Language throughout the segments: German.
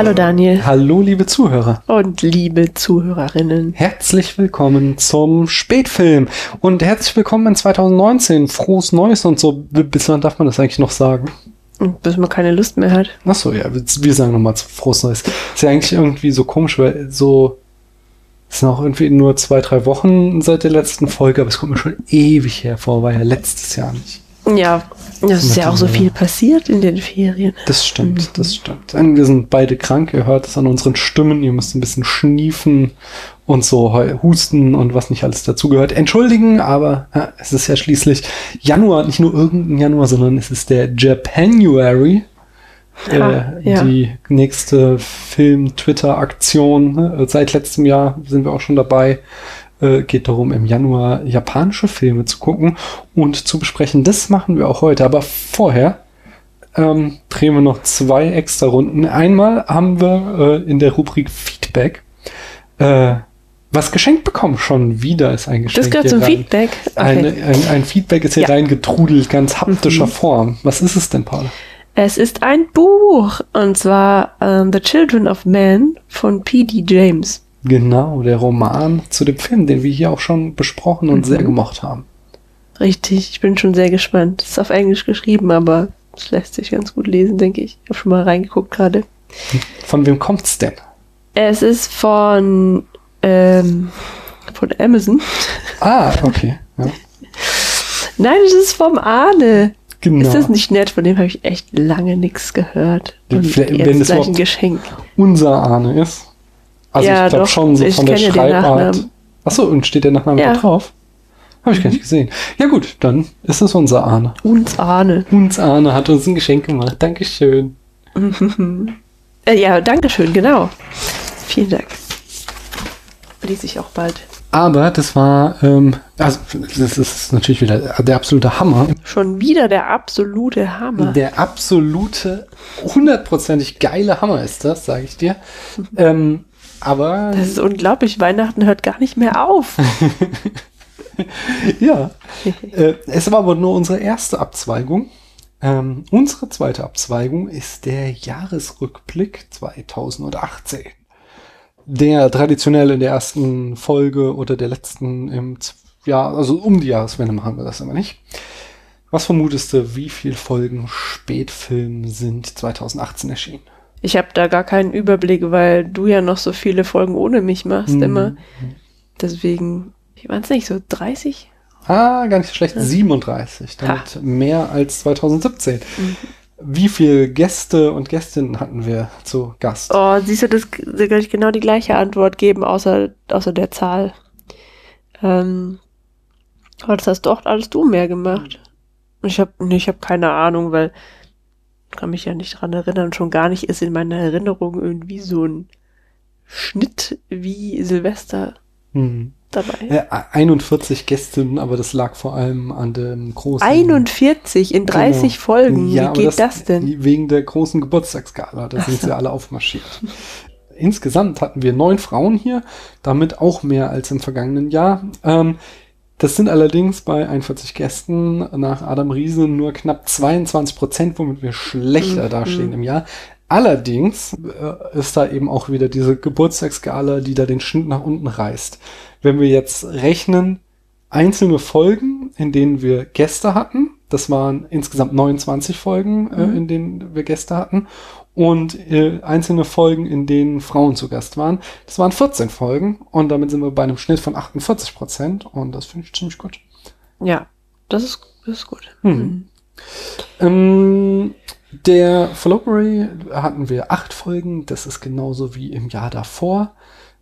Hallo Daniel. Hallo liebe Zuhörer. Und liebe Zuhörerinnen. Herzlich willkommen zum Spätfilm und herzlich willkommen in 2019. Frohes Neues und so. Bis wann darf man das eigentlich noch sagen? Bis man keine Lust mehr hat. Achso, ja, wir sagen nochmal Frohes Neues. Ist ja eigentlich irgendwie so komisch, weil so es sind auch irgendwie nur zwei, drei Wochen seit der letzten Folge, aber es kommt mir schon ewig hervor, war ja letztes Jahr nicht. Ja, es ist ja auch so viel passiert in den Ferien. Das stimmt, mhm. das stimmt. Wir sind beide krank, ihr hört es an unseren Stimmen, ihr müsst ein bisschen schniefen und so husten und was nicht alles dazugehört. Entschuldigen, aber ja, es ist ja schließlich Januar, nicht nur irgendein Januar, sondern es ist der Japanuary. Ja, äh, ja. Die nächste Film-Twitter-Aktion. Ne? Seit letztem Jahr sind wir auch schon dabei äh, geht darum, im Januar japanische Filme zu gucken und zu besprechen. Das machen wir auch heute. Aber vorher ähm, drehen wir noch zwei extra Runden. Einmal haben wir äh, in der Rubrik Feedback äh, was geschenkt bekommen. Schon wieder ist ein Geschenk. Das gehört zum rein. Feedback. Okay. Eine, ein, ein, Feedback ist hier ja. reingetrudelt, ganz haptischer mhm. Form. Was ist es denn, Paul? Es ist ein Buch und zwar um, The Children of Men von P.D. James. Genau, der Roman zu dem Film, den wir hier auch schon besprochen und mhm. sehr gemocht haben. Richtig, ich bin schon sehr gespannt. Es ist auf Englisch geschrieben, aber es lässt sich ganz gut lesen, denke ich. Ich habe schon mal reingeguckt gerade. Von wem kommt's denn? Es ist von, ähm, von Amazon. Ah, okay. Ja. Nein, es ist vom Arne. Genau. Ist das nicht nett? Von dem habe ich echt lange nichts gehört. Und jetzt wenn es ein Geschenk. Unser Arne ist. Also ja, ich glaube schon so von der Schreibart. Achso, und steht der Nachname ja. drauf? Habe ich gar nicht gesehen. Ja gut, dann ist es unser Ahne. Uns Ahne. Uns Ahne hat uns ein Geschenk gemacht. Dankeschön. äh, ja, Dankeschön, genau. Vielen Dank. Lese ich auch bald. Aber das war, ähm, also das ist natürlich wieder der absolute Hammer. Schon wieder der absolute Hammer. Der absolute, hundertprozentig geile Hammer ist das, sage ich dir. ähm, aber. Das ist unglaublich. Weihnachten hört gar nicht mehr auf. ja. äh, es war aber nur unsere erste Abzweigung. Ähm, unsere zweite Abzweigung ist der Jahresrückblick 2018. Der traditionell in der ersten Folge oder der letzten im ja, also um die Jahreswende machen wir das immer nicht. Was vermutest du, wie viele Folgen Spätfilm sind 2018 erschienen? Ich habe da gar keinen Überblick, weil du ja noch so viele Folgen ohne mich machst mhm. immer. Deswegen, wie waren es nicht, so 30? Ah, gar nicht so schlecht. Ja. 37. Damit ha. mehr als 2017. Mhm. Wie viele Gäste und Gästinnen hatten wir zu Gast? Oh, siehst du, das kann ich genau die gleiche Antwort geben, außer, außer der Zahl. Ähm, aber das hast doch alles du mehr gemacht. Ich habe ich hab keine Ahnung, weil kann mich ja nicht dran erinnern, schon gar nicht ist in meiner Erinnerung irgendwie so ein Schnitt wie Silvester hm. dabei. Ja, 41 Gästinnen, aber das lag vor allem an dem großen. 41 in 30 genau. Folgen. Ja, wie geht das, das, denn? Wegen der großen Geburtstagsgala, da Ach sind so. sie alle aufmarschiert. Insgesamt hatten wir neun Frauen hier, damit auch mehr als im vergangenen Jahr. Ähm, das sind allerdings bei 41 Gästen nach Adam Riese nur knapp 22 Prozent, womit wir schlechter mhm. dastehen im Jahr. Allerdings äh, ist da eben auch wieder diese Geburtstagsgala, die da den Schnitt nach unten reißt. Wenn wir jetzt rechnen, einzelne Folgen, in denen wir Gäste hatten, das waren insgesamt 29 Folgen, äh, mhm. in denen wir Gäste hatten, und äh, einzelne Folgen, in denen Frauen zu Gast waren. Das waren 14 Folgen und damit sind wir bei einem Schnitt von 48 Prozent und das finde ich ziemlich gut. Ja, das ist, das ist gut. Hm. Mhm. Ähm, der Floppery hatten wir acht Folgen, das ist genauso wie im Jahr davor.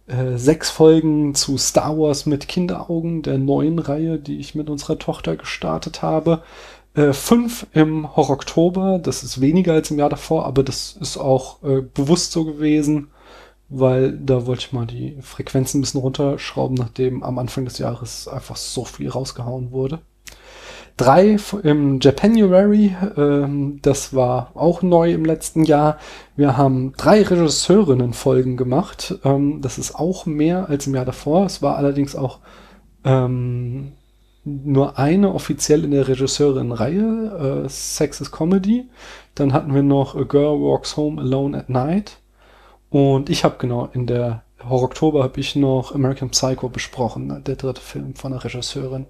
Äh, sechs Folgen zu Star Wars mit Kinderaugen, der neuen Reihe, die ich mit unserer Tochter gestartet habe. Äh, fünf im Horror-Oktober, das ist weniger als im Jahr davor, aber das ist auch äh, bewusst so gewesen, weil da wollte ich mal die Frequenzen ein bisschen runterschrauben, nachdem am Anfang des Jahres einfach so viel rausgehauen wurde. Drei im Japanuary, ähm, das war auch neu im letzten Jahr. Wir haben drei Regisseurinnen-Folgen gemacht. Ähm, das ist auch mehr als im Jahr davor. Es war allerdings auch ähm, nur eine offiziell in der Regisseurin-Reihe, äh, Sex is Comedy. Dann hatten wir noch A Girl Walks Home Alone at Night. Und ich habe genau in der Horror Oktober habe ich noch American Psycho besprochen, der dritte Film von der Regisseurin.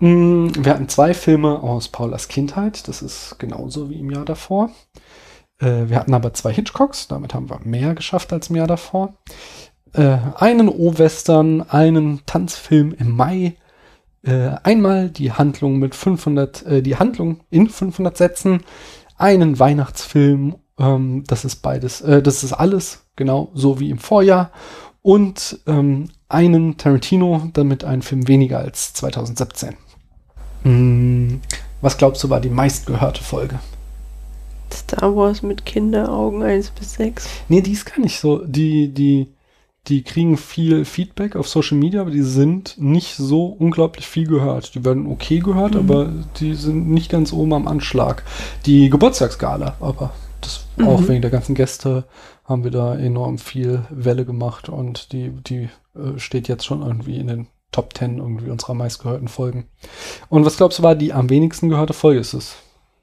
Mm, wir hatten zwei Filme aus Paulas Kindheit, das ist genauso wie im Jahr davor. Äh, wir hatten aber zwei Hitchcocks, damit haben wir mehr geschafft als im Jahr davor. Äh, einen O-Western, einen Tanzfilm im Mai, äh, einmal die Handlung mit 500, äh, die Handlung in 500 Sätzen, einen Weihnachtsfilm, ähm, das ist beides, äh, das ist alles genau so wie im Vorjahr und ähm, einen Tarantino, damit ein Film weniger als 2017. Hm, was glaubst du war die meistgehörte Folge? Star Wars mit Kinderaugen 1 bis 6. Nee, die ist gar nicht so. Die, die, die kriegen viel Feedback auf Social Media, aber die sind nicht so unglaublich viel gehört. Die werden okay gehört, mhm. aber die sind nicht ganz oben am Anschlag. Die Geburtstagsgala, aber das mhm. auch wegen der ganzen Gäste haben wir da enorm viel Welle gemacht und die, die äh, steht jetzt schon irgendwie in den Top 10 irgendwie unserer meistgehörten Folgen. Und was glaubst du war die am wenigsten gehörte Folge? Ist es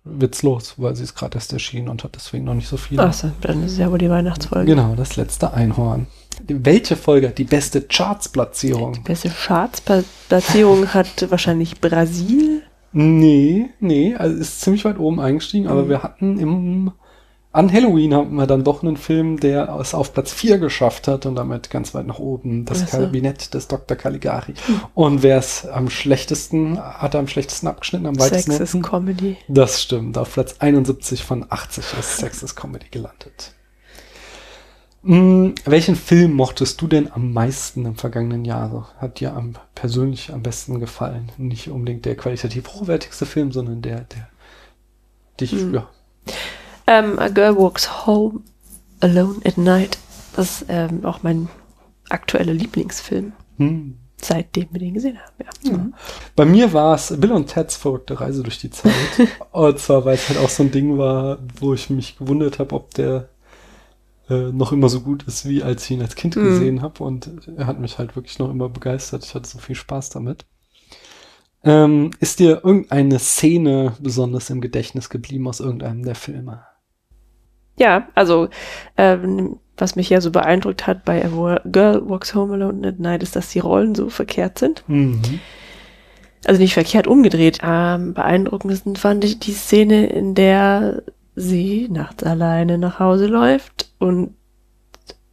witzlos, weil sie ist gerade erst erschienen und hat deswegen noch nicht so viel. Achso, dann ist es ja wohl die Weihnachtsfolge. Genau, das letzte Einhorn. Welche Folge hat die beste Charts-Platzierung? Die beste Charts-Platzierung hat wahrscheinlich Brasil. Nee, nee, also ist ziemlich weit oben eingestiegen, mhm. aber wir hatten im an Halloween hatten wir dann doch einen Film, der es auf Platz 4 geschafft hat und damit ganz weit nach oben. Das also. Kabinett des Dr. Caligari. Hm. Und wer es am schlechtesten, hat er am schlechtesten abgeschnitten, am weitesten. Sex is Comedy. Das stimmt. Auf Platz 71 von 80 ist Sex is Comedy gelandet. Hm, welchen Film mochtest du denn am meisten im vergangenen Jahr? Hat dir am, persönlich am besten gefallen? Nicht unbedingt der qualitativ hochwertigste Film, sondern der, der dich, hm. ja. Ähm, A Girl Walks Home Alone at Night. Das ist ähm, auch mein aktueller Lieblingsfilm. Hm. Seitdem wir den gesehen haben, ja. ja. Mhm. Bei mir war es Bill und Ted's verrückte Reise durch die Zeit. und zwar, weil es halt auch so ein Ding war, wo ich mich gewundert habe, ob der äh, noch immer so gut ist, wie als ich ihn als Kind mhm. gesehen habe. Und er hat mich halt wirklich noch immer begeistert. Ich hatte so viel Spaß damit. Ähm, ist dir irgendeine Szene besonders im Gedächtnis geblieben aus irgendeinem der Filme? Ja, also ähm, was mich ja so beeindruckt hat bei A Girl Walks Home Alone at Night ist, dass die Rollen so verkehrt sind. Mhm. Also nicht verkehrt umgedreht. Am beeindruckendsten fand ich die Szene, in der sie nachts alleine nach Hause läuft und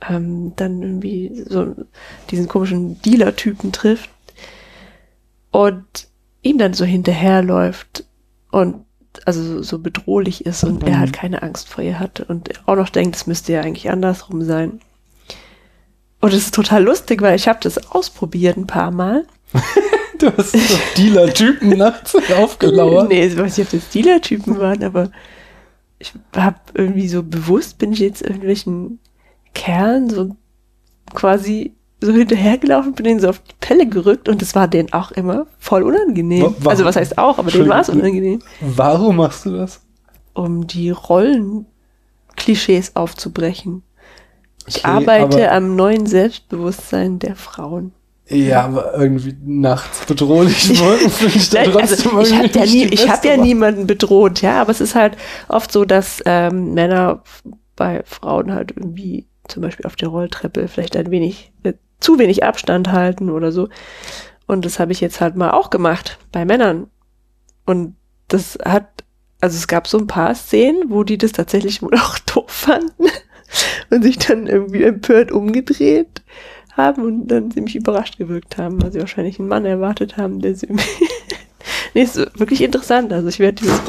ähm, dann irgendwie so diesen komischen Dealer-Typen trifft und ihm dann so hinterherläuft und also so bedrohlich ist und mhm. er halt keine Angst vor ihr hat und auch noch denkt, es müsste ja eigentlich andersrum sein. Und es ist total lustig, weil ich habe das ausprobiert ein paar Mal. du hast so Dealer-Typen nachts aufgelauert. Nee, ich weiß nicht, ob das Dealer-Typen waren, aber ich habe irgendwie so bewusst, bin ich jetzt irgendwelchen Kerlen so quasi so hinterhergelaufen, bin denen so auf die Pelle gerückt und das war denen auch immer voll unangenehm. Warum? Also was heißt auch, aber denen war es unangenehm. Warum machst du das? Um die Rollenklischees aufzubrechen. Ich okay, arbeite am neuen Selbstbewusstsein der Frauen. Ja, aber irgendwie nachts bedrohlich wirken finde ich da trotzdem also, Ich habe ja, nie, ich hab ja niemanden bedroht, ja, aber es ist halt oft so, dass ähm, Männer bei Frauen halt irgendwie zum Beispiel auf der Rolltreppe vielleicht ein wenig äh, zu wenig Abstand halten oder so. Und das habe ich jetzt halt mal auch gemacht bei Männern. Und das hat, also es gab so ein paar Szenen, wo die das tatsächlich wohl auch doof fanden und sich dann irgendwie empört umgedreht haben und dann ziemlich überrascht gewirkt haben, weil sie wahrscheinlich einen Mann erwartet haben, der sie nee, ist wirklich interessant. Also ich werde dieses,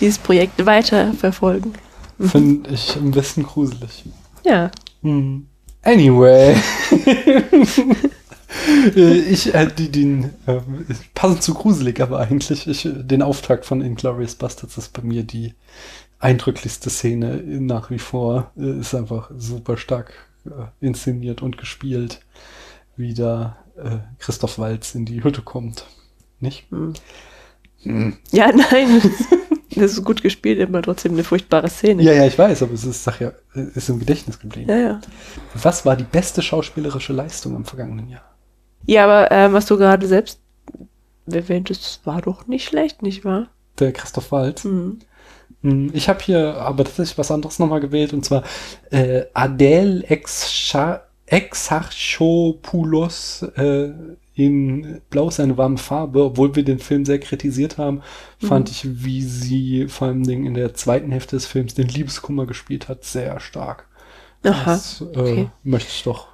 dieses Projekt weiter verfolgen. Finde ich am besten gruselig. Ja. Hm. Anyway. ich, äh, die, den, äh, passend zu gruselig, aber eigentlich, ich, den Auftakt von Inglourious Bastards ist bei mir die eindrücklichste Szene nach wie vor. Äh, ist einfach super stark äh, inszeniert und gespielt, wie da äh, Christoph Walz in die Hütte kommt. Nicht? Hm. Hm. Ja, nein. Das ist gut gespielt, immer trotzdem eine furchtbare Szene. Ja, ja, ich weiß, aber es ist, sag ja, ist im Gedächtnis geblieben. Ja, ja. Was war die beste schauspielerische Leistung im vergangenen Jahr? Ja, aber ähm, was du gerade selbst erwähnt, das war doch nicht schlecht, nicht wahr? Der Christoph Waltz. Mhm. Hm, Ich habe hier aber tatsächlich was anderes nochmal gewählt und zwar äh, Adele Exarchopoulos äh, in Blau ist eine warme Farbe, obwohl wir den Film sehr kritisiert haben, fand ich, wie sie vor allem Dingen in der zweiten Hälfte des Films den Liebeskummer gespielt hat, sehr stark. Aha, Das äh, okay. möchte ich doch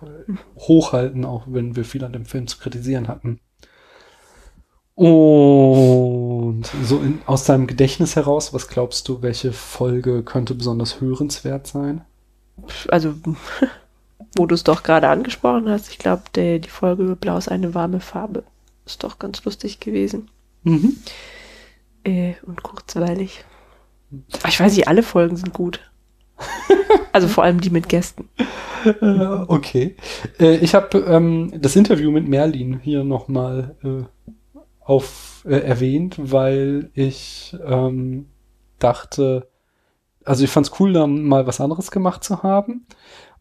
hochhalten, auch wenn wir viel an dem Film zu kritisieren hatten. Und so in, aus deinem Gedächtnis heraus, was glaubst du, welche Folge könnte besonders hörenswert sein? Also, wo du es doch gerade angesprochen hast, ich glaube, die Folge über Blau ist eine warme Farbe. Ist doch ganz lustig gewesen. Mhm. Äh, und kurzweilig. Aber ich weiß nicht, alle Folgen sind gut. also vor allem die mit Gästen. Äh, okay. Äh, ich habe ähm, das Interview mit Merlin hier nochmal äh, auf äh, erwähnt, weil ich ähm, dachte, also ich fand es cool, da mal was anderes gemacht zu haben.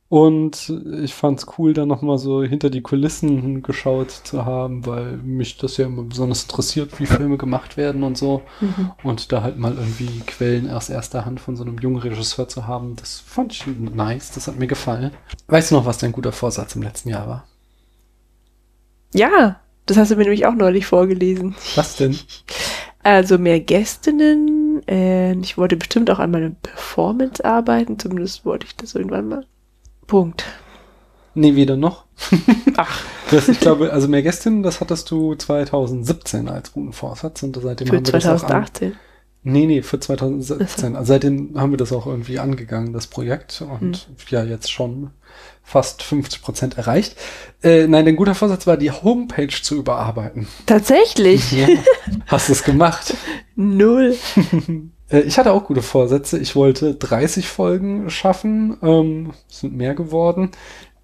Und ich fand es cool, da nochmal so hinter die Kulissen geschaut zu haben, weil mich das ja immer besonders interessiert, wie Filme gemacht werden und so. Mhm. Und da halt mal irgendwie Quellen aus erster Hand von so einem jungen Regisseur zu haben, das fand ich nice, das hat mir gefallen. Weißt du noch, was dein guter Vorsatz im letzten Jahr war? Ja, das hast du mir nämlich auch neulich vorgelesen. Was denn? Also mehr Gästinnen. Äh, ich wollte bestimmt auch an meiner Performance arbeiten. Zumindest wollte ich das irgendwann mal. Punkt. Nee, weder noch. Ach, Das, ich glaube, also mehr Gästinnen, das hattest du 2017 als guten Vorsatz und seitdem für haben wir das auch an, 2018. Nee, nee, für 2017. Also seitdem haben wir das auch irgendwie angegangen, das Projekt. Und ja, jetzt schon fast 50 Prozent erreicht. Äh, nein, dein guter Vorsatz war, die Homepage zu überarbeiten. Tatsächlich. Ja. Hast du es gemacht? Null. Äh, ich hatte auch gute Vorsätze. Ich wollte 30 Folgen schaffen. Ähm, es sind mehr geworden.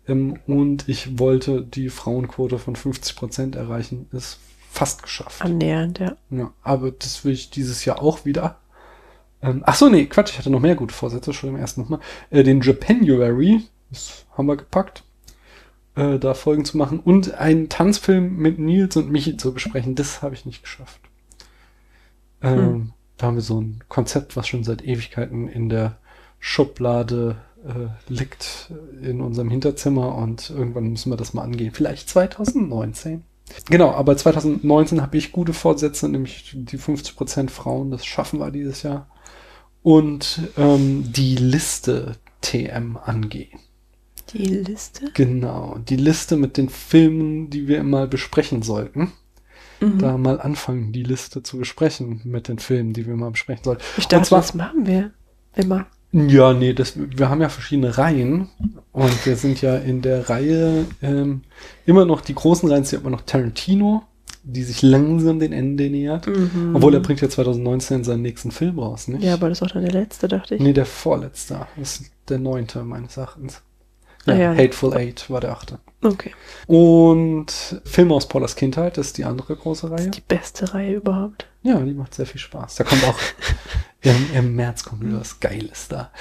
Ähm, und ich wollte die Frauenquote von 50 Prozent erreichen. Ist fast geschafft. Annähernd, ja. Ja, aber das will ich dieses Jahr auch wieder. Ähm, ach so, nee, Quatsch, ich hatte noch mehr gute Vorsätze, schon im ersten nochmal. Äh, den Japanuary, das haben wir gepackt, äh, da Folgen zu machen und einen Tanzfilm mit Nils und Michi zu besprechen. Das habe ich nicht geschafft. Ähm, Hm. Da haben wir so ein Konzept, was schon seit Ewigkeiten in der Schublade äh, liegt äh, in unserem Hinterzimmer und irgendwann müssen wir das mal angehen. Vielleicht 2019. Genau, aber 2019 habe ich gute Vorsätze, nämlich die 50% Frauen, das schaffen wir dieses Jahr. Und ähm, die Liste TM angehen. Die Liste. Genau, die Liste mit den Filmen, die wir immer besprechen sollten. Mhm. Da mal anfangen, die Liste zu besprechen mit den Filmen, die wir mal besprechen sollten. ich dachte, zwar- das machen wir immer. Ja, nee, das, wir haben ja verschiedene Reihen und wir sind ja in der Reihe ähm, immer noch, die großen Reihen sind immer noch Tarantino, die sich langsam den Ende nähert. Mhm. Obwohl er bringt ja 2019 seinen nächsten Film raus, nicht? Ja, aber das ist auch dann der letzte, dachte ich. Nee, der vorletzte. Das ist der neunte meines Erachtens. Ja, ja. Hateful Eight war der achte. Okay. Und Filme aus Paulas Kindheit, das ist die andere große Reihe. Die beste Reihe überhaupt. Ja, die macht sehr viel Spaß. Da kommt auch im, im März kommt wieder was Geiles da.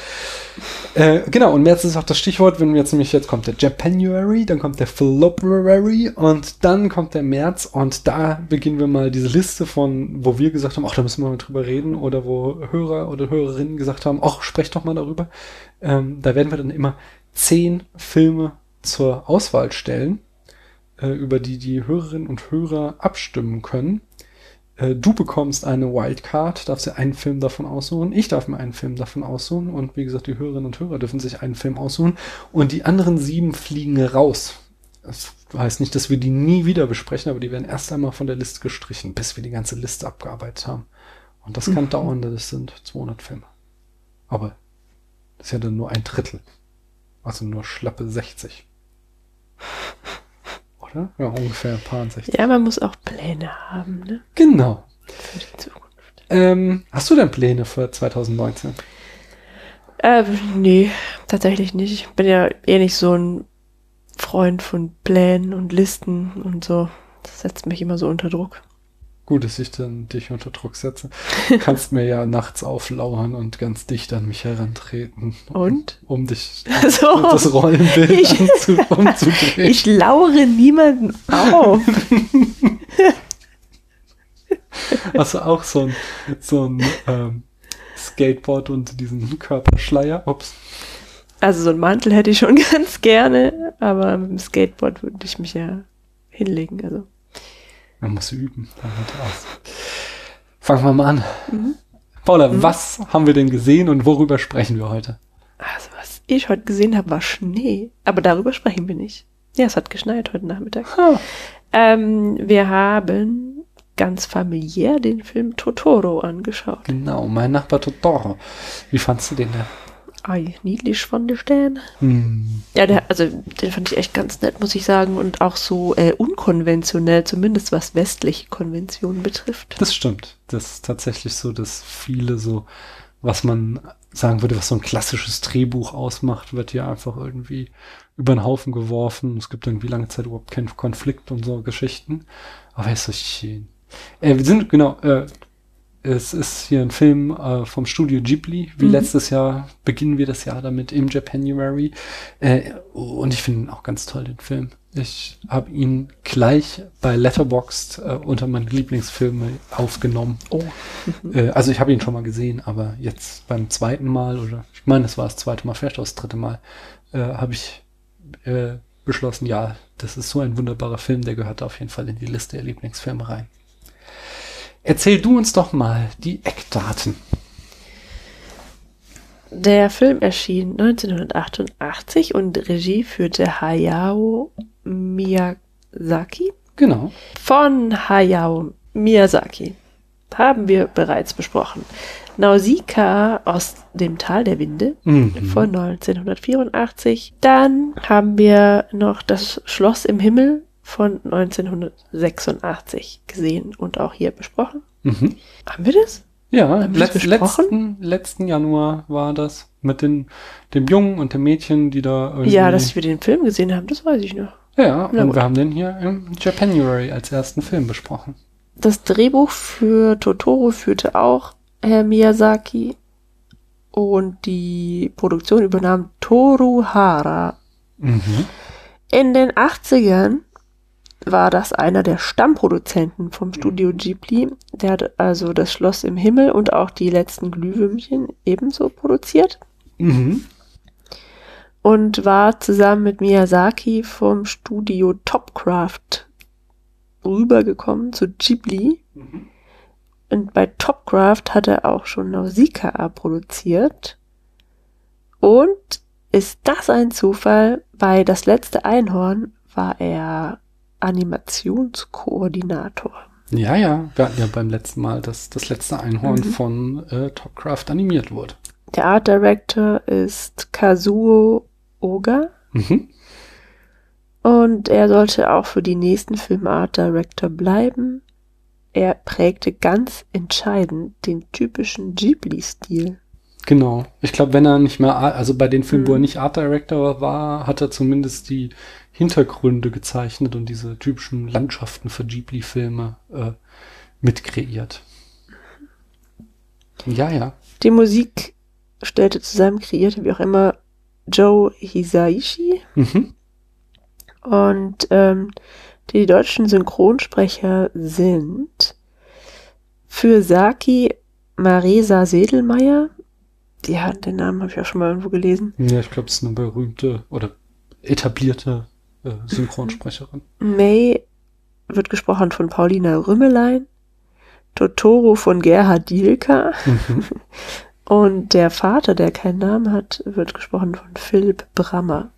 Äh, genau, und März ist auch das Stichwort, wenn jetzt nämlich jetzt kommt der Japanuary, dann kommt der February und dann kommt der März und da beginnen wir mal diese Liste von, wo wir gesagt haben, ach, da müssen wir mal drüber reden oder wo Hörer oder Hörerinnen gesagt haben, ach, sprecht doch mal darüber. Ähm, da werden wir dann immer zehn Filme zur Auswahl stellen, äh, über die die Hörerinnen und Hörer abstimmen können. Äh, Du bekommst eine Wildcard, darfst dir einen Film davon aussuchen. Ich darf mir einen Film davon aussuchen. Und wie gesagt, die Hörerinnen und Hörer dürfen sich einen Film aussuchen. Und die anderen sieben fliegen raus. Das heißt nicht, dass wir die nie wieder besprechen, aber die werden erst einmal von der Liste gestrichen, bis wir die ganze Liste abgearbeitet haben. Und das kann dauern, das sind 200 Filme. Aber das ist ja dann nur ein Drittel. Also nur schlappe 60. Oder? Ja, ungefähr ein paar 60. Ja, man muss auch Pläne haben, ne? Genau. Für die Zukunft. Ähm, hast du denn Pläne für 2019? Äh, nee, tatsächlich nicht. Ich bin ja eh nicht so ein Freund von Plänen und Listen und so. Das setzt mich immer so unter Druck. Gut, dass ich dann dich unter Druck setze. Du kannst mir ja nachts auflauern und ganz dicht an mich herantreten. Und? Um dich So. das Rollenbild Ich- anzu, umzudrehen. Ich lauere niemanden auf. Hast du auch so ein, so ein ähm, Skateboard und diesen Körperschleier? Ups. Also so einen Mantel hätte ich schon ganz gerne, aber mit dem Skateboard würde ich mich ja hinlegen. Also. Man muss üben. Fangen wir mal an. Mhm. Paula, mhm. was haben wir denn gesehen und worüber sprechen wir heute? Also was ich heute gesehen habe, war Schnee. Aber darüber sprechen wir nicht. Ja, es hat geschneit heute Nachmittag. Ähm, wir haben ganz familiär den Film Totoro angeschaut. Genau, mein Nachbar Totoro. Wie fandst du den denn? Ei, niedlich von der Stern. Hm. Ja, der, also den fand ich echt ganz nett, muss ich sagen. Und auch so äh, unkonventionell, zumindest was westliche Konventionen betrifft. Das stimmt. Das ist tatsächlich so, dass viele so, was man sagen würde, was so ein klassisches Drehbuch ausmacht, wird hier einfach irgendwie über den Haufen geworfen. Es gibt irgendwie lange Zeit überhaupt keinen Konflikt und so Geschichten. Aber ist so schön. Äh, wir sind, genau, äh, es ist hier ein Film äh, vom Studio Ghibli. Wie mhm. letztes Jahr beginnen wir das Jahr damit im Japanuary. Äh, und ich finde ihn auch ganz toll, den Film. Ich habe ihn gleich bei Letterboxd äh, unter meine Lieblingsfilme aufgenommen. Oh. äh, also ich habe ihn schon mal gesehen, aber jetzt beim zweiten Mal oder ich meine, es war das zweite Mal, vielleicht auch das dritte Mal, äh, habe ich äh, beschlossen, ja, das ist so ein wunderbarer Film, der gehört auf jeden Fall in die Liste der Lieblingsfilme rein. Erzähl du uns doch mal die Eckdaten. Der Film erschien 1988 und Regie führte Hayao Miyazaki. Genau. Von Hayao Miyazaki haben wir bereits besprochen. Nausicaa aus dem Tal der Winde mhm. von 1984. Dann haben wir noch das Schloss im Himmel von 1986 gesehen und auch hier besprochen. Mhm. Haben wir das? Ja, letzt, letzten, letzten Januar war das mit den, dem Jungen und dem Mädchen, die da irgendwie... Ja, dass wir den Film gesehen haben, das weiß ich noch. Ja, Na und gut. wir haben den hier im Japanuary als ersten Film besprochen. Das Drehbuch für Totoro führte auch Herr Miyazaki und die Produktion übernahm Toru Hara. Mhm. In den 80ern war das einer der Stammproduzenten vom Studio Ghibli. Der hat also das Schloss im Himmel und auch die letzten Glühwürmchen ebenso produziert. Mhm. Und war zusammen mit Miyazaki vom Studio Topcraft rübergekommen zu Ghibli. Mhm. Und bei Topcraft hat er auch schon Nausicaa produziert. Und ist das ein Zufall? Bei Das letzte Einhorn war er Animationskoordinator. Ja, ja, wir hatten ja beim letzten Mal, dass das letzte Einhorn mhm. von äh, Topcraft animiert wurde. Der Art Director ist Kazuo Oga. Mhm. Und er sollte auch für die nächsten Filme Art Director bleiben. Er prägte ganz entscheidend den typischen Ghibli-Stil. Genau. Ich glaube, wenn er nicht mehr, also bei den Filmen, mhm. wo er mhm. nicht Art Director war, hat er zumindest die Hintergründe gezeichnet und diese typischen Landschaften für Ghibli-Filme äh, mitkreiert. Ja, ja. Die Musik stellte zusammen, kreierte wie auch immer Joe Hisaishi. Mhm. Und ähm, die deutschen Synchronsprecher sind für Saki Maresa Sedelmeier. Ja, den Namen habe ich auch schon mal irgendwo gelesen. Ja, ich glaube, es ist eine berühmte oder etablierte äh, Synchronsprecherin. May wird gesprochen von Paulina Rümmelein, Totoro von Gerhard Dielka mhm. und der Vater, der keinen Namen hat, wird gesprochen von Philipp Brammer.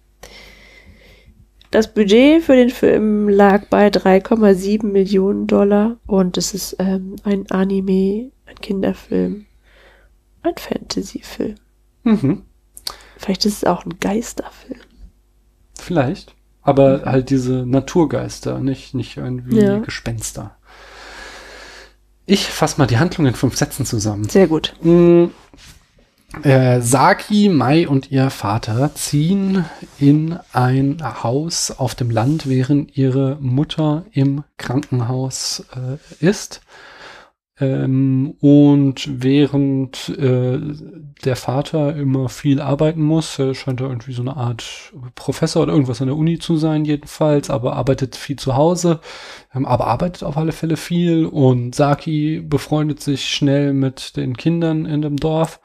Das Budget für den Film lag bei 3,7 Millionen Dollar und es ist ähm, ein Anime, ein Kinderfilm, ein Fantasyfilm. Mhm. Vielleicht ist es auch ein Geisterfilm. Vielleicht. Aber mhm. halt diese Naturgeister, nicht, nicht irgendwie ja. Gespenster. Ich fasse mal die Handlung in fünf Sätzen zusammen. Sehr gut. Mhm. Äh, Saki, Mai und ihr Vater ziehen in ein Haus auf dem Land, während ihre Mutter im Krankenhaus äh, ist. Ähm, und während äh, der Vater immer viel arbeiten muss, er scheint er irgendwie so eine Art Professor oder irgendwas an der Uni zu sein, jedenfalls, aber arbeitet viel zu Hause, ähm, aber arbeitet auf alle Fälle viel. Und Saki befreundet sich schnell mit den Kindern in dem Dorf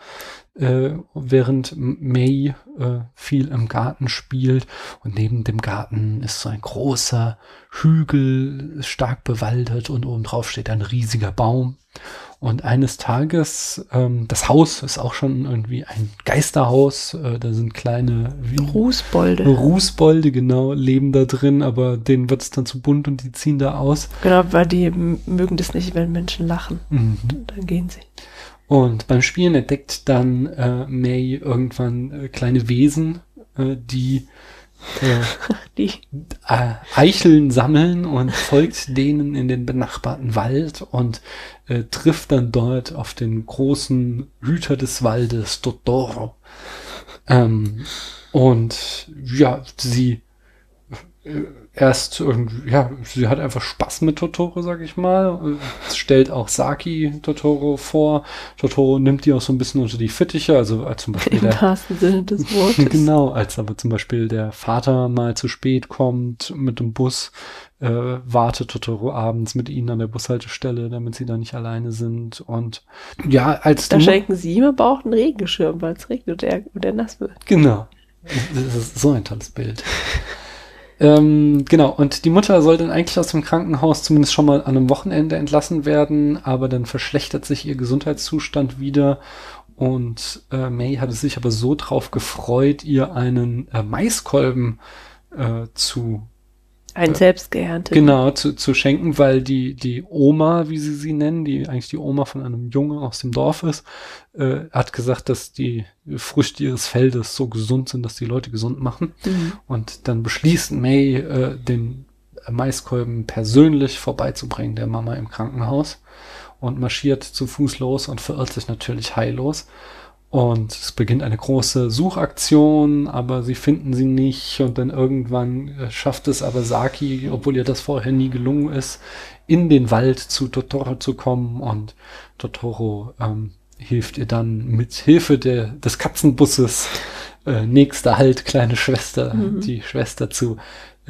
äh, während May äh, viel im Garten spielt. Und neben dem Garten ist so ein großer Hügel, stark bewaldet und obendrauf steht ein riesiger Baum. Und eines Tages, ähm, das Haus ist auch schon irgendwie ein Geisterhaus. Äh, da sind kleine Rußbolde. Rußbolde, genau, leben da drin, aber denen wird es dann zu bunt und die ziehen da aus. Genau, weil die mögen das nicht, wenn Menschen lachen. Mhm. Dann gehen sie. Und beim Spielen entdeckt dann äh, May irgendwann äh, kleine Wesen, äh, die, äh, die. Äh, Eicheln sammeln und folgt denen in den benachbarten Wald und äh, trifft dann dort auf den großen Hüter des Waldes, Totoro. Ähm, und ja, sie äh, erst irgendwie, ja, sie hat einfach Spaß mit Totoro, sag ich mal. stellt auch Saki Totoro vor. Totoro nimmt die auch so ein bisschen unter die Fittiche, also als zum Beispiel Im wahrsten Sinne des Wortes. genau, als aber zum Beispiel der Vater mal zu spät kommt mit dem Bus, äh, wartet Totoro abends mit ihnen an der Bushaltestelle, damit sie da nicht alleine sind. Und ja, als Da schenken sie ihm aber auch einen Regenschirm, weil es regnet und er, und er nass wird. Genau. Das ist so ein tolles Bild. Ähm, genau, und die Mutter soll dann eigentlich aus dem Krankenhaus zumindest schon mal an einem Wochenende entlassen werden, aber dann verschlechtert sich ihr Gesundheitszustand wieder. Und äh, May hatte sich aber so drauf gefreut, ihr einen äh, Maiskolben äh, zu ein selbst geerntet. Genau, zu, zu schenken, weil die, die Oma, wie sie sie nennen, die eigentlich die Oma von einem Jungen aus dem Dorf ist, äh, hat gesagt, dass die Früchte ihres Feldes so gesund sind, dass die Leute gesund machen. Mhm. Und dann beschließt May, äh, den Maiskolben persönlich vorbeizubringen, der Mama im Krankenhaus. Und marschiert zu Fuß los und verirrt sich natürlich heillos. Und es beginnt eine große Suchaktion, aber sie finden sie nicht. Und dann irgendwann äh, schafft es aber Saki, obwohl ihr das vorher nie gelungen ist, in den Wald zu Totoro zu kommen. Und Totoro ähm, hilft ihr dann mit Hilfe der, des Katzenbusses, äh, nächster Halt, kleine Schwester, mhm. die Schwester zu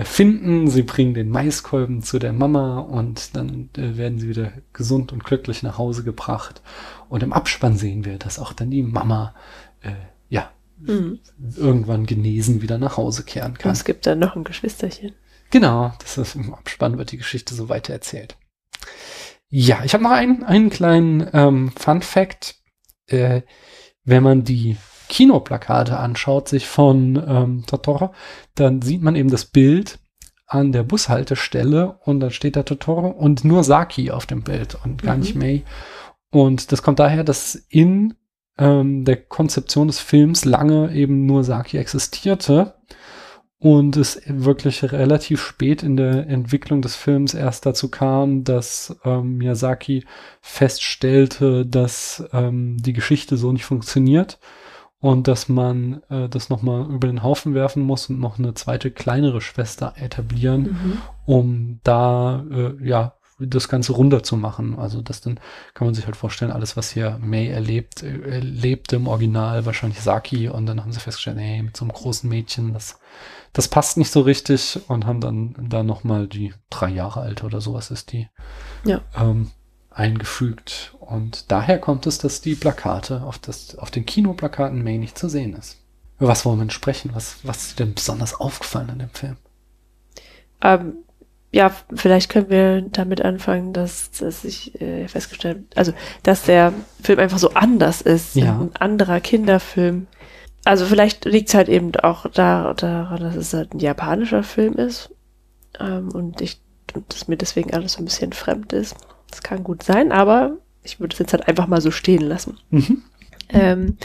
finden. Sie bringen den Maiskolben zu der Mama und dann äh, werden sie wieder gesund und glücklich nach Hause gebracht. Und im Abspann sehen wir, dass auch dann die Mama äh, ja mhm. irgendwann genesen wieder nach Hause kehren kann. Und es gibt dann noch ein Geschwisterchen. Genau, das ist im Abspann wird die Geschichte so weiter erzählt. Ja, ich habe noch einen, einen kleinen ähm, Fun Fact. Äh, wenn man die Kinoplakate anschaut, sich von ähm, Totoro, dann sieht man eben das Bild an der Bushaltestelle und dann steht da Totoro und nur Saki auf dem Bild und gar mhm. nicht May. Und das kommt daher, dass in ähm, der Konzeption des Films lange eben nur Saki existierte und es wirklich relativ spät in der Entwicklung des Films erst dazu kam, dass ähm, Miyazaki feststellte, dass ähm, die Geschichte so nicht funktioniert und dass man äh, das nochmal über den Haufen werfen muss und noch eine zweite kleinere Schwester etablieren, mhm. um da äh, ja das Ganze runter zu machen. Also das dann kann man sich halt vorstellen, alles, was hier May erlebt, äh, erlebte im Original, wahrscheinlich Saki und dann haben sie festgestellt, nee, mit so einem großen Mädchen, das, das passt nicht so richtig und haben dann da nochmal die drei Jahre alte oder sowas ist die. Ja. Ähm, eingefügt. Und daher kommt es, dass die Plakate auf, das, auf den Kinoplakaten May nicht zu sehen ist. Über was wollen wir sprechen? Was, was ist denn besonders aufgefallen an dem Film? Ähm, ja, vielleicht können wir damit anfangen, dass, dass ich äh, festgestellt also dass der Film einfach so anders ist. Ja. Ein anderer Kinderfilm. Also vielleicht liegt es halt eben auch da, daran, dass es halt ein japanischer Film ist. Ähm, und ich und dass mir deswegen alles so ein bisschen fremd ist. Das kann gut sein, aber ich würde es jetzt halt einfach mal so stehen lassen. Mhm. Ähm,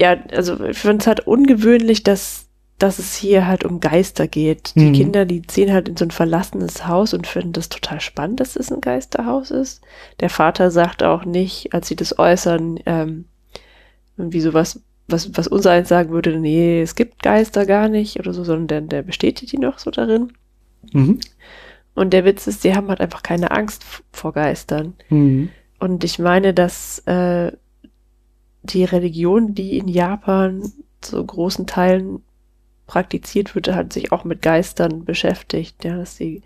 ja, also ich finde es halt ungewöhnlich, dass, dass es hier halt um Geister geht. Die mhm. Kinder, die ziehen halt in so ein verlassenes Haus und finden das total spannend, dass es ein Geisterhaus ist. Der Vater sagt auch nicht, als sie das äußern, ähm, irgendwie sowas, was, was unser eins sagen würde, nee, es gibt Geister gar nicht oder so, sondern der, der bestätigt die noch so darin. Mhm. Und der Witz ist, die haben halt einfach keine Angst vor Geistern. Mhm. Und ich meine, dass äh, die Religion, die in Japan zu großen Teilen praktiziert wird, hat sich auch mit Geistern beschäftigt. Ja, dass sie,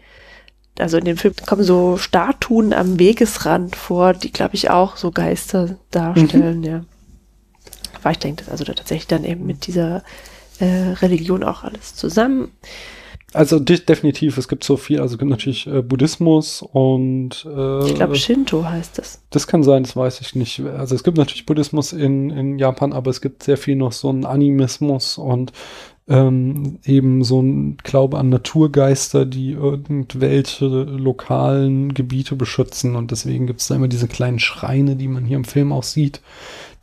also in dem Film kommen so Statuen am Wegesrand vor, die, glaube ich, auch so Geister darstellen, ja. Aber ich denke, also da tatsächlich dann eben mit dieser äh, Religion auch alles zusammen. Also de definitiv, es gibt so viel, also es gibt natürlich äh, Buddhismus und äh, Ich glaube, Shinto heißt das. das kann sein, das weiß ich nicht. Also es gibt natürlich Buddhismus in, in Japan, aber es gibt sehr viel noch so einen Animismus und ähm, eben so ein Glaube an Naturgeister, die irgendwelche lokalen Gebiete beschützen und deswegen gibt es da immer diese kleinen Schreine, die man hier im Film auch sieht,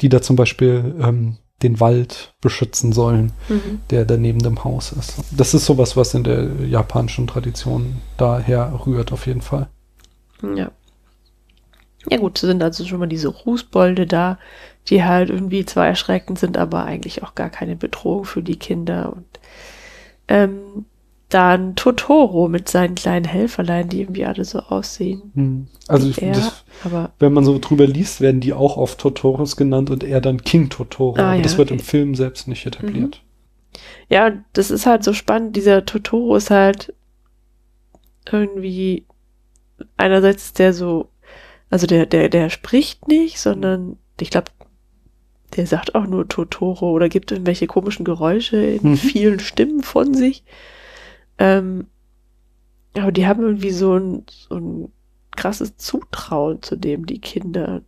die da zum Beispiel ähm, den Wald beschützen sollen, Mhm. der da neben dem Haus ist. Das ist sowas, was in der japanischen Tradition daher rührt, auf jeden Fall. Ja. Ja gut, sind also schon mal diese Rußbolde da, die halt irgendwie zwar erschreckend sind, aber eigentlich auch gar keine Bedrohung für die Kinder. Und ähm, dann Totoro mit seinen kleinen Helferlein, die irgendwie alle so aussehen. Hm. Also ich, er, das, aber wenn man so drüber liest, werden die auch oft Totoros genannt und er dann King Totoro. Ah, aber ja, das wird okay. im Film selbst nicht etabliert. ja, das ist halt so spannend. Dieser Totoro ist halt irgendwie einerseits der so, also der, der, der spricht nicht, sondern ich glaube, der sagt auch nur Totoro oder gibt irgendwelche komischen Geräusche in Mhm. vielen Stimmen von sich. Ähm, aber die haben irgendwie so ein, so ein krasses Zutrauen zu dem, die Kinder.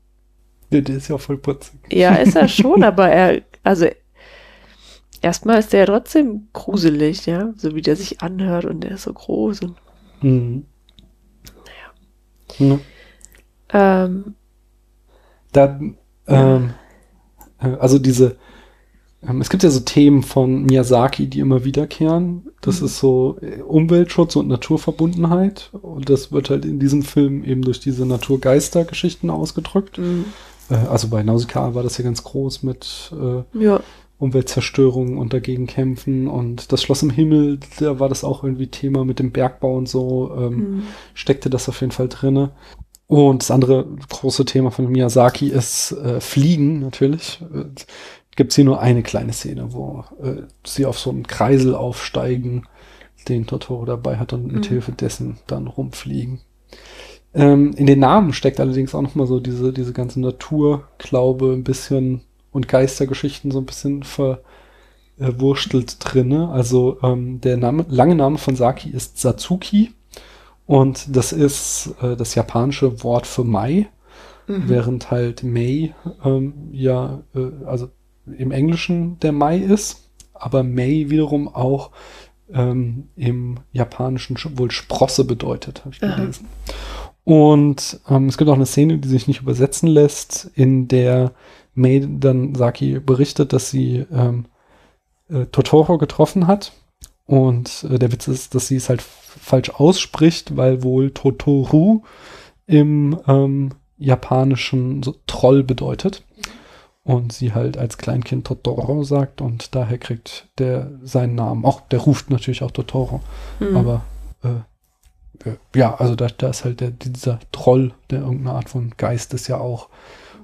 Der, der ist ja voll putzig. Ja, ist er schon, aber er, also erstmal ist der ja trotzdem gruselig, ja, so wie der sich anhört und der ist so groß und Mhm. Ja. ähm, Da, ähm, äh, also diese, es gibt ja so Themen von Miyazaki, die immer wiederkehren. Das Mhm. ist so äh, Umweltschutz und Naturverbundenheit. Und das wird halt in diesem Film eben durch diese Naturgeister-Geschichten ausgedrückt. mh, Äh, also bei Nausicaa war das ja ganz groß mit äh, ja, Umweltzerstörung und dagegen kämpfen. Und das Schloss im Himmel, da war das auch irgendwie Thema mit dem Bergbau und so. Ähm, mh, steckte das auf jeden Fall drinne. Und das andere große Thema von Miyazaki ist äh, Fliegen natürlich. Äh, Gibt es hier nur eine kleine Szene, wo äh, sie auf so einen Kreisel aufsteigen, den Totoro dabei hat und mit Mhm. Hilfe dessen dann rumfliegen. Ähm, in den Namen steckt allerdings auch nochmal so diese, diese ganze Naturglaube ein bisschen und Geistergeschichten so ein bisschen verwurstelt drinne. Also ähm, der Name, lange Name von Saki ist Satsuki und das ist äh, das japanische Wort für Mai, mhm. während halt May ähm, ja, äh, also im Englischen der Mai ist, aber May wiederum auch ähm, im Japanischen sch- wohl Sprosse bedeutet, habe ich Aha. gelesen. Und ähm, es gibt auch eine Szene, die sich nicht übersetzen lässt, in der May dann Saki berichtet, dass sie ähm, äh, Totoro getroffen hat. Und äh, der Witz ist, dass sie es halt falsch ausspricht, weil wohl Totoru im ähm, japanischen so Troll bedeutet. Und sie halt als Kleinkind Totoro sagt und daher kriegt der seinen Namen. Auch der ruft natürlich auch Totoro. Mhm. Aber äh, äh, ja, also da, da ist halt der, dieser Troll, der irgendeine Art von Geist ist ja auch,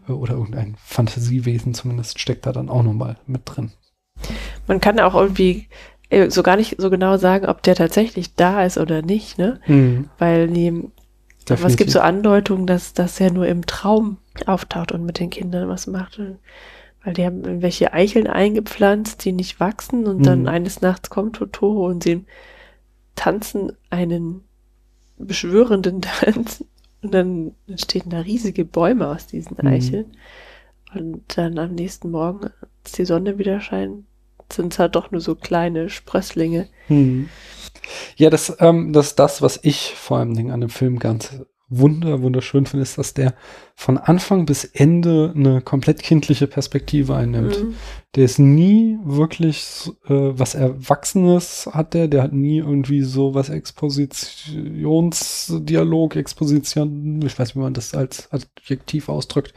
äh, oder irgendein Fantasiewesen zumindest, steckt da dann auch nochmal mit drin. Man kann auch irgendwie äh, so gar nicht so genau sagen, ob der tatsächlich da ist oder nicht, ne? Weil die, aber es gibt so Andeutungen, dass das ja nur im Traum auftaucht und mit den Kindern was macht. Weil die haben irgendwelche Eicheln eingepflanzt, die nicht wachsen und dann Mhm. eines Nachts kommt Totoro und sie tanzen einen beschwörenden Tanz und dann entstehen da riesige Bäume aus diesen Mhm. Eicheln. Und dann am nächsten Morgen, als die Sonne wieder scheint, sind es halt doch nur so kleine Sprösslinge. Hm. Ja, das, ähm, das ist das, was ich vor allem an dem Film ganz wunder, wunderschön finde, ist, dass der von Anfang bis Ende eine komplett kindliche Perspektive einnimmt. Mhm. Der ist nie wirklich äh, was Erwachsenes hat der, der hat nie irgendwie so was Expositionsdialog, Exposition, ich weiß nicht, wie man das als Adjektiv ausdrückt.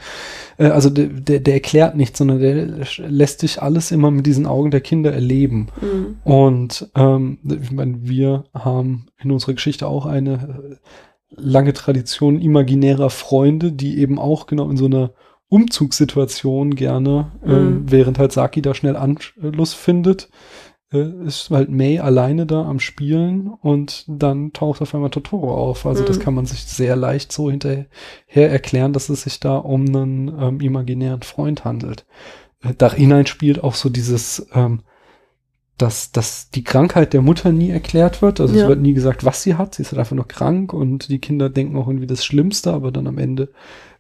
Äh, also der, der, der erklärt nichts, sondern der lässt sich alles immer mit diesen Augen der Kinder erleben. Mhm. Und ähm, ich meine, wir haben in unserer Geschichte auch eine lange Tradition imaginärer Freunde, die eben auch genau in so einer Umzugssituation gerne, äh, mhm. äh, während halt Saki da schnell Anschluss findet, äh, ist halt May alleine da am Spielen und dann taucht auf einmal Totoro auf. Also mhm. das kann man sich sehr leicht so hinterher erklären, dass es sich da um einen ähm, imaginären Freund handelt. Äh, da hinein spielt auch so dieses ähm, dass, dass die Krankheit der Mutter nie erklärt wird. Also ja. es wird nie gesagt, was sie hat. Sie ist halt einfach nur krank und die Kinder denken auch irgendwie das Schlimmste, aber dann am Ende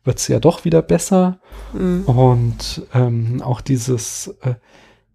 wird sie ja doch wieder besser. Mhm. Und ähm, auch dieses, äh,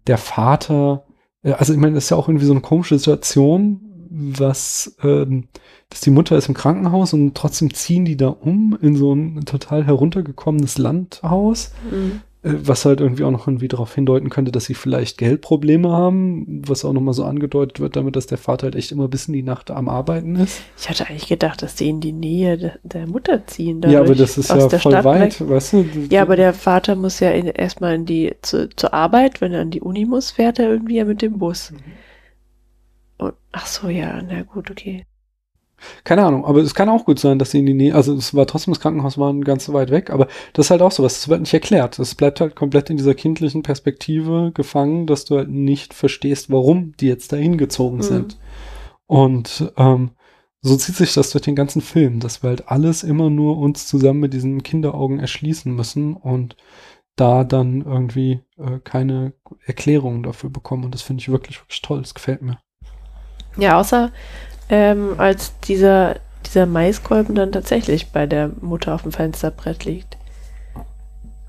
der Vater, äh, also ich meine, das ist ja auch irgendwie so eine komische Situation, was, ähm, dass die Mutter ist im Krankenhaus und trotzdem ziehen die da um in so ein total heruntergekommenes Landhaus. Mhm äh, was halt irgendwie auch noch irgendwie darauf hindeuten könnte, dass sie vielleicht Geldprobleme haben, was auch nochmal so angedeutet wird, damit, dass der Vater halt echt immer bis in die Nacht am Arbeiten ist. Ich hatte eigentlich gedacht, dass die in die Nähe de der Mutter ziehen. Dadurch, ja, aber das ist ja voll Stadt weit, weg. weißt du? Ja, aber der Vater muss ja in, erstmal in die, zu, zur Arbeit, wenn er an die Uni muss, fährt er irgendwie ja mit dem Bus. Mhm. Und, ach so, ja, na gut, okay. Keine Ahnung, aber es kann auch gut sein, dass sie in die Nähe, also es war trotzdem, das Krankenhaus war ganz weit weg, aber das ist halt auch sowas, das wird nicht erklärt. Es bleibt halt komplett in dieser kindlichen Perspektive gefangen, dass du halt nicht verstehst, warum die jetzt dahin gezogen mhm. sind. Und ähm, so zieht sich das durch den ganzen Film, dass wir halt alles immer nur uns zusammen mit diesen Kinderaugen erschließen müssen und da dann irgendwie äh, keine Erklärungen dafür bekommen. Und das finde ich wirklich, wirklich toll. Das gefällt mir. Ja, außer ähm, als dieser, dieser Maiskolben dann tatsächlich bei der Mutter auf dem Fensterbrett liegt.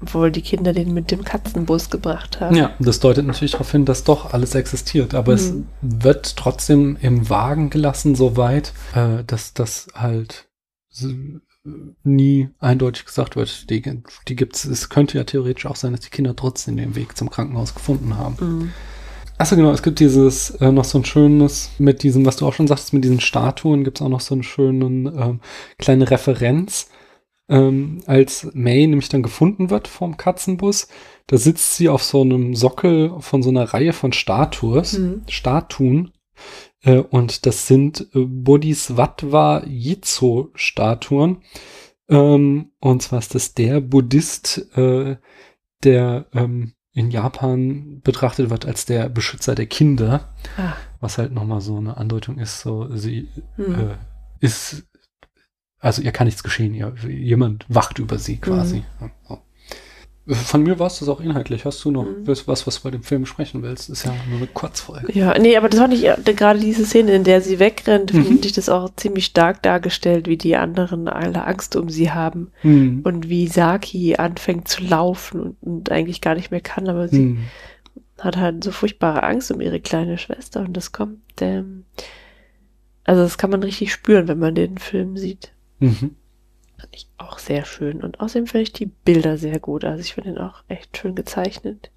Obwohl die Kinder den mit dem Katzenbus gebracht haben. Ja, das deutet natürlich darauf hin, dass doch alles existiert. Aber mhm. es wird trotzdem im Wagen gelassen, soweit, äh, dass das halt nie eindeutig gesagt wird. Die, die gibt's, es könnte ja theoretisch auch sein, dass die Kinder trotzdem den Weg zum Krankenhaus gefunden haben. Mhm. Achso, genau, es gibt dieses, äh, noch so ein schönes, mit diesem, was du auch schon sagst, mit diesen Statuen gibt es auch noch so einen schönen, ähm, kleine Referenz. Ähm, als May nämlich dann gefunden wird vom Katzenbus, da sitzt sie auf so einem Sockel von so einer Reihe von Statues, mhm. Statuen. Äh, und das sind äh, Bodhisattva Jitsu Statuen. Ähm, und zwar ist das der Buddhist, äh, der ähm, in Japan betrachtet wird als der Beschützer der Kinder, ah. was halt nochmal so eine Andeutung ist, so sie hm. äh, ist, also ihr kann nichts geschehen, ihr, jemand wacht über sie quasi. Hm. Ja, von mir war es das auch inhaltlich. Hast du noch mhm. was, was du bei dem Film sprechen willst? Ist ja nur eine Kurzfolge. Ja, nee, aber das fand ich gerade diese Szene, in der sie wegrennt, mhm. finde ich das auch ziemlich stark dargestellt, wie die anderen alle Angst um sie haben. Mhm. Und wie Saki anfängt zu laufen und, und, eigentlich gar nicht mehr kann, aber sie mhm. hat halt so furchtbare Angst um ihre kleine Schwester und das kommt, ähm, also das kann man richtig spüren, wenn man den Film sieht. Mhm. Fand ich auch sehr schön. Und außerdem finde ich die Bilder sehr gut. Also ich finde ihn auch echt schön gezeichnet.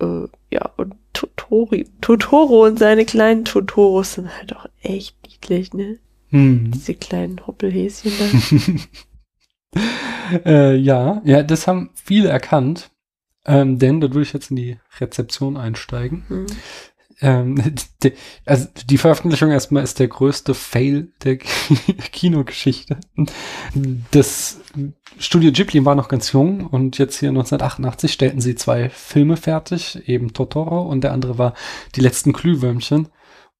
Äh, ja, und Totori, Totoro und seine kleinen Totoros sind halt auch echt niedlich, ne? Hm. Diese kleinen Hoppelhäschen da. äh, ja, ja, das haben viele erkannt. Ähm, denn da würde ich jetzt in die Rezeption einsteigen. Hm ähm, die, also die Veröffentlichung erstmal ist der größte Fail der Kinogeschichte. Das Studio Ghibli war noch ganz jung und jetzt hier 1988 stellten sie zwei Filme fertig, eben Totoro und der andere war Die letzten Glühwürmchen.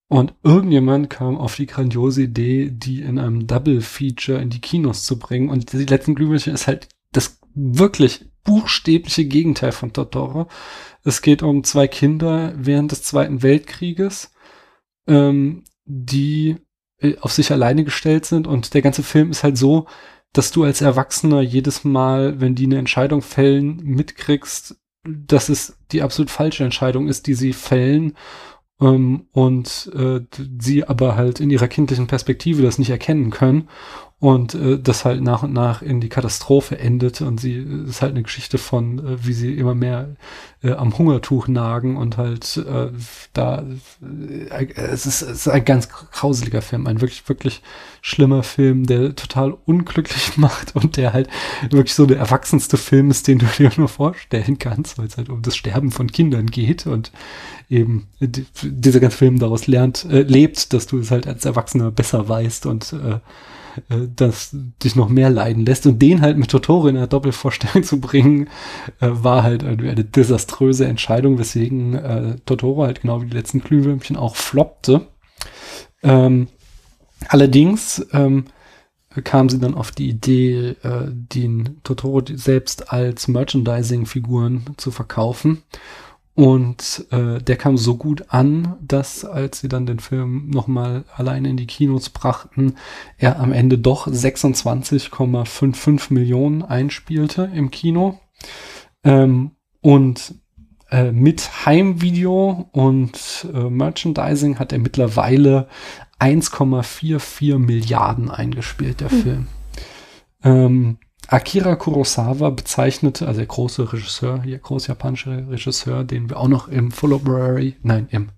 Und irgendjemand kam auf die grandiose Idee, die in einem Double Feature in die Kinos zu bringen. Und die letzten Glühwürmchen ist halt das wirklich buchstäbliche Gegenteil von Totoro. Es geht um zwei Kinder während des Zweiten Weltkrieges, ähm, die äh, auf sich alleine gestellt sind und der ganze Film ist halt so, dass du als Erwachsener jedes Mal, wenn die eine Entscheidung fällen, mitkriegst, dass es die absolut falsche Entscheidung ist, die sie fällen ähm, und äh, sie aber halt in ihrer kindlichen Perspektive das nicht erkennen können und äh, das halt nach und nach in die Katastrophe endet und sie äh, ist halt eine Geschichte von, äh, wie sie immer mehr äh, am Hungertuch nagen und halt äh, da äh, es, ist, es ist ein ganz grauseliger Film, ein wirklich, wirklich schlimmer Film, der total unglücklich macht und der halt wirklich so der erwachsenste Film ist, den du dir nur vorstellen kannst, weil es halt um das Sterben von Kindern geht und eben die, dieser ganze Film daraus lernt, äh, lebt, dass du es halt als Erwachsener besser weißt und äh, äh, das dich noch mehr leiden lässt. Und den halt mit Totoro in einer Doppelvorstellung zu bringen, äh, war halt eine, eine desaströse Entscheidung, weswegen äh, Totoro halt genau wie die letzten Glühwürmchen auch floppte. Ähm, allerdings ähm, kam sie dann auf die Idee, äh, den Totoro selbst als Merchandising-Figuren zu verkaufen. Und äh, der kam so gut an, dass als sie dann den Film nochmal alleine in die Kinos brachten, er am Ende doch 26,55 Millionen einspielte im Kino. Ähm, und äh, mit Heimvideo und äh, Merchandising hat er mittlerweile 1,44 Milliarden eingespielt, der mhm. Film. Ähm, Akira Kurosawa bezeichnete, also der große Regisseur, der große japanische Regisseur, den wir auch noch im February, nein, im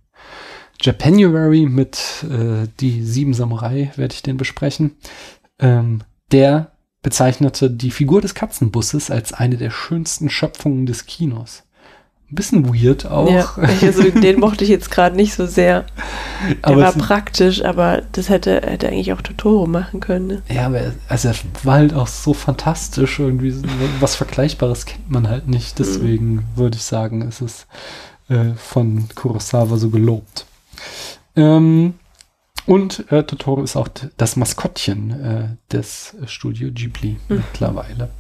Japanuary mit äh, die sieben Samurai werde ich den besprechen. Ähm, der bezeichnete die Figur des Katzenbusses als eine der schönsten Schöpfungen des Kinos ein bisschen weird auch. Ja, also den mochte ich jetzt gerade nicht so sehr. Der aber war praktisch, aber das hätte, hätte eigentlich auch Totoro machen können. Ne? Ja, aber also er war halt auch so fantastisch. Irgendwie was Vergleichbares kennt man halt nicht. Deswegen mhm. würde ich sagen, ist es äh, von Kurosawa so gelobt. Ähm, und äh, Totoro ist auch das Maskottchen äh, des Studio Ghibli mhm. mittlerweile.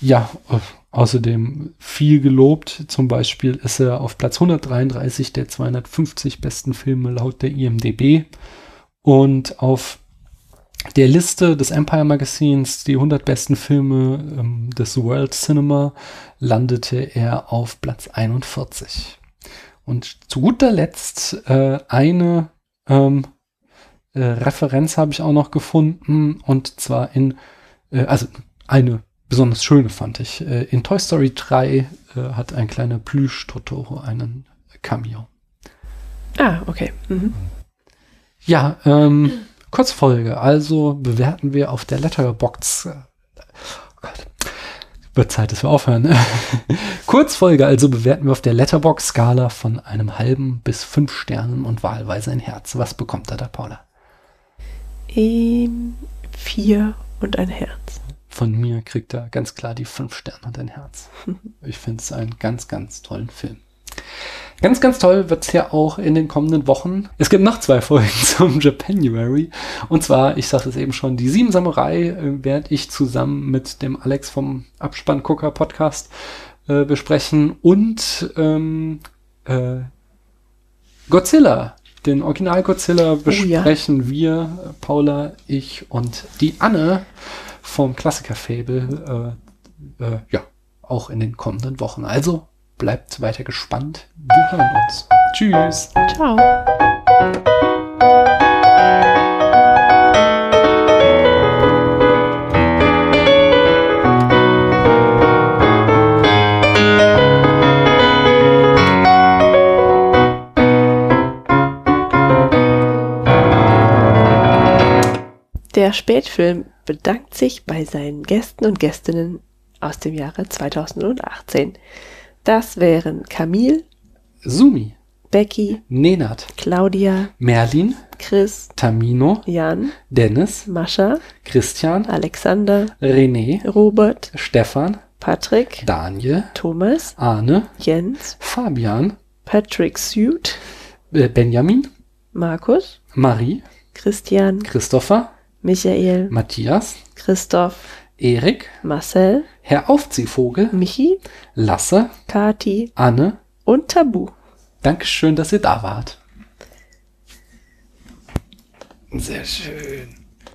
Ja, äh, Außerdem viel gelobt. Zum Beispiel ist er auf Platz 133 der 250 besten Filme laut der IMDB. Und auf der Liste des Empire Magazins, die 100 besten Filme ähm, des World Cinema, landete er auf Platz 41. Und zu guter Letzt äh, eine ähm, äh, Referenz habe ich auch noch gefunden. Und zwar in, äh, also eine besonders schöne fand ich. Äh, in Toy Story 3 äh, hat ein kleiner Plüsch-Totoro einen Cameo. Ah, okay. Mhm. Ja, ähm, Kurzfolge. Also bewerten wir auf der Letterbox. Äh, oh Gott. Wird Zeit, dass wir aufhören. Kurzfolge, also bewerten wir auf der Letterbox-Skala von einem halben bis fünf Sternen und wahlweise ein Herz. Was bekommt da der Paula? Ähm, vier und ein Herz von mir kriegt er ganz klar die fünf Sterne und ein Herz. Ich finde es einen ganz, ganz tollen Film. Ganz, ganz toll wird es ja auch in den kommenden Wochen. Es gibt noch zwei Folgen zum Japanuary. Und zwar, ich sagte es eben schon, die Sieben Samurai äh, werde ich zusammen mit dem Alex vom Abspanngucker Podcast äh, besprechen. Und ähm, äh, Godzilla, den Original Godzilla besprechen oh, ja. wir, Paula, ich und die Anne vom Klassiker-Fable, äh, äh, ja, auch in den kommenden Wochen. Also bleibt weiter gespannt. Wir hören uns. Tschüss. Ciao. Der Spätfilm bedankt sich bei seinen Gästen und Gästinnen aus dem Jahre 2018. Das wären Camille, Sumi, Becky, Nenat, Claudia, Merlin, Chris, Tamino, Jan, Dennis, Mascha, Christian, Alexander, René, Robert, Stefan, Patrick, Daniel, Thomas, Arne, Jens, Fabian, Patrick Suit, äh, Benjamin, Markus, Marie, Christian, Christopher, Michael, Matthias, Christoph, Erik, Marcel, Herr Aufziehvogel, Michi, Lasse, Kati, Anne. Und Tabu. Dankeschön, dass ihr da wart. Sehr schön.